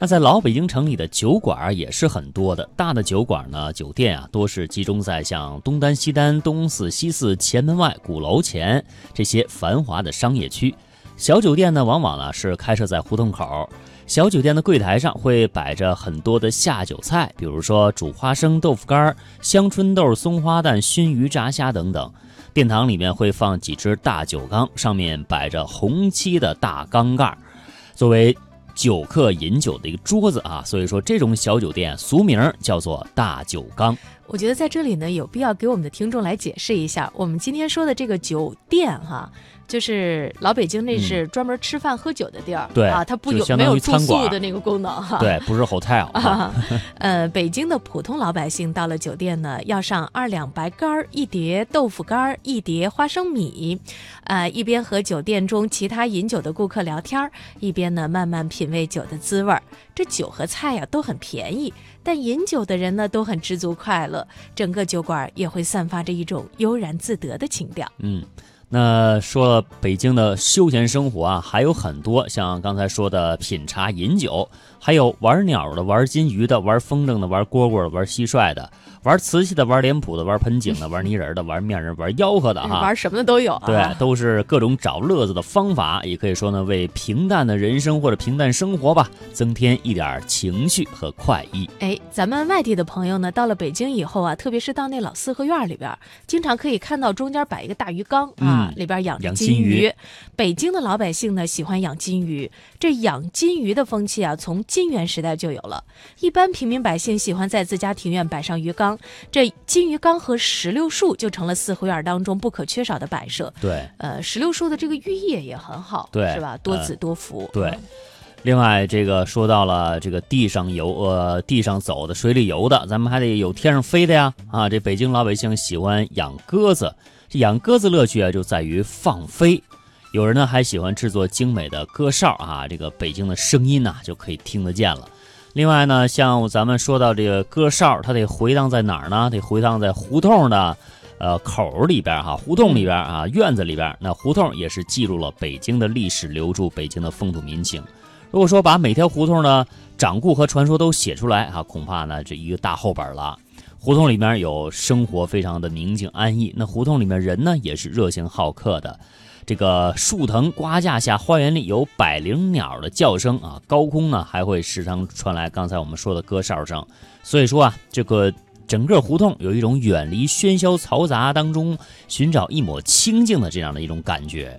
那在老北京城里的酒馆也是很多的，大的酒馆呢，酒店啊，多是集中在像东单、西单、东四、西四、前门外、鼓楼前这些繁华的商业区。小酒店呢，往往呢是开设在胡同口。小酒店的柜台上会摆着很多的下酒菜，比如说煮花生、豆腐干、香椿豆、松花蛋、熏鱼、炸虾等等。殿堂里面会放几只大酒缸，上面摆着红漆的大缸盖，作为。酒客饮酒的一个桌子啊，所以说这种小酒店俗名叫做大酒缸。我觉得在这里呢，有必要给我们的听众来解释一下，我们今天说的这个酒店哈。就是老北京，那是专门吃饭喝酒的地儿，对啊，它不有没有住宿的那个功能哈，对，不是 hotel 啊。呃，北京的普通老百姓到了酒店呢，要上二两白干儿，一碟豆腐干儿，一碟花生米，呃，一边和酒店中其他饮酒的顾客聊天儿，一边呢慢慢品味酒的滋味儿。这酒和菜呀都很便宜，但饮酒的人呢都很知足快乐，整个酒馆也会散发着一种悠然自得的情调。嗯。那说了北京的休闲生活啊，还有很多，像刚才说的品茶饮酒，还有玩鸟的、玩金鱼的、玩风筝的、玩蝈蝈的、玩蟋蟀的。玩瓷器的，玩脸谱的，玩盆景的，玩泥人的，玩面人，玩吆喝的哈，玩什么的都有。对，都是各种找乐子的方法，也可以说呢，为平淡的人生或者平淡生活吧，增添一点情绪和快意。哎，咱们外地的朋友呢，到了北京以后啊，特别是到那老四合院里边，经常可以看到中间摆一个大鱼缸啊，里边养着金鱼。北京的老百姓呢，喜欢养金鱼，这养金鱼的风气啊，从金元时代就有了。一般平民百姓喜欢在自家庭院摆上鱼缸。这金鱼缸和石榴树就成了四合院当中不可缺少的摆设。对，呃，石榴树的这个寓意也很好，对，是吧？多子多福。对，另外这个说到了这个地上游，呃，地上走的，水里游的，咱们还得有天上飞的呀。啊，这北京老百姓喜欢养鸽子，这养鸽子乐趣啊就在于放飞。有人呢还喜欢制作精美的鸽哨啊，这个北京的声音呐就可以听得见了。另外呢，像咱们说到这个鸽哨，它得回荡在哪儿呢？得回荡在胡同的，呃口里边哈，胡同里边啊，院子里边。那胡同也是记录了北京的历史，留住北京的风土民情。如果说把每条胡同的掌故和传说都写出来啊，恐怕呢这一个大厚本了。胡同里面有生活非常的宁静安逸，那胡同里面人呢也是热情好客的。这个树藤瓜架下，花园里有百灵鸟的叫声啊，高空呢还会时常传来刚才我们说的歌哨声，所以说啊，这个整个胡同有一种远离喧嚣嘈杂当中，寻找一抹清静的这样的一种感觉。